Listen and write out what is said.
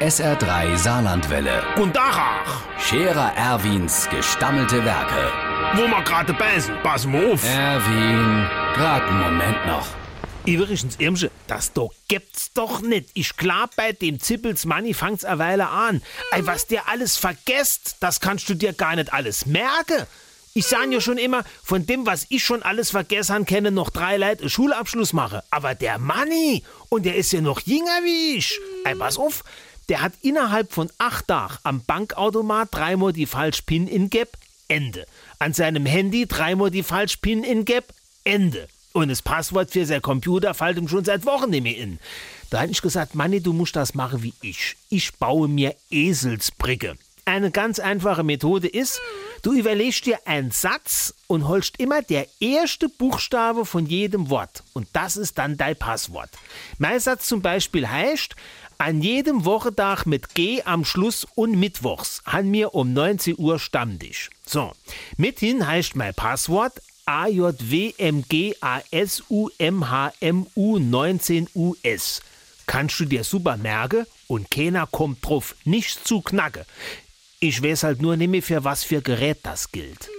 SR3 Saarlandwelle. Und Dachach, Scherer Erwins gestammelte Werke. wo wir gerade beißen, pass mal auf. Erwin, grad einen Moment noch. Übrigens, Irmsche, das doch gibt's doch nicht. Ich glaub, bei dem Zippels Manni fangt's eine Weile an. Ey, was der alles vergesst, das kannst du dir gar nicht alles merken. Ich sah ja schon immer, von dem, was ich schon alles vergessen kenne noch drei Leute Schulabschluss mache. Aber der Manni, und der ist ja noch jünger wie ich. Ey, pass auf, der hat innerhalb von acht Tagen am Bankautomat dreimal die falsch PIN in Gap, Ende. An seinem Handy dreimal die falsch PIN in Gap, Ende. Und das Passwort für sein Computer fällt ihm schon seit Wochen nicht mehr in. Da hab ich gesagt, Manni, du musst das machen wie ich. Ich baue mir Eselsbrücke. Eine ganz einfache Methode ist, du überlegst dir einen Satz und holst immer der erste Buchstabe von jedem Wort. Und das ist dann dein Passwort. Mein Satz zum Beispiel heißt, an jedem Wochentag mit G am Schluss und mittwochs han mir um 19 Uhr Stammtisch. So, mithin heißt mein Passwort AJWMGASUMHMU19US. Kannst du dir super merken und keiner kommt drauf, nicht zu knacke. Ich weiß halt nur nicht mehr, für was für Gerät das gilt.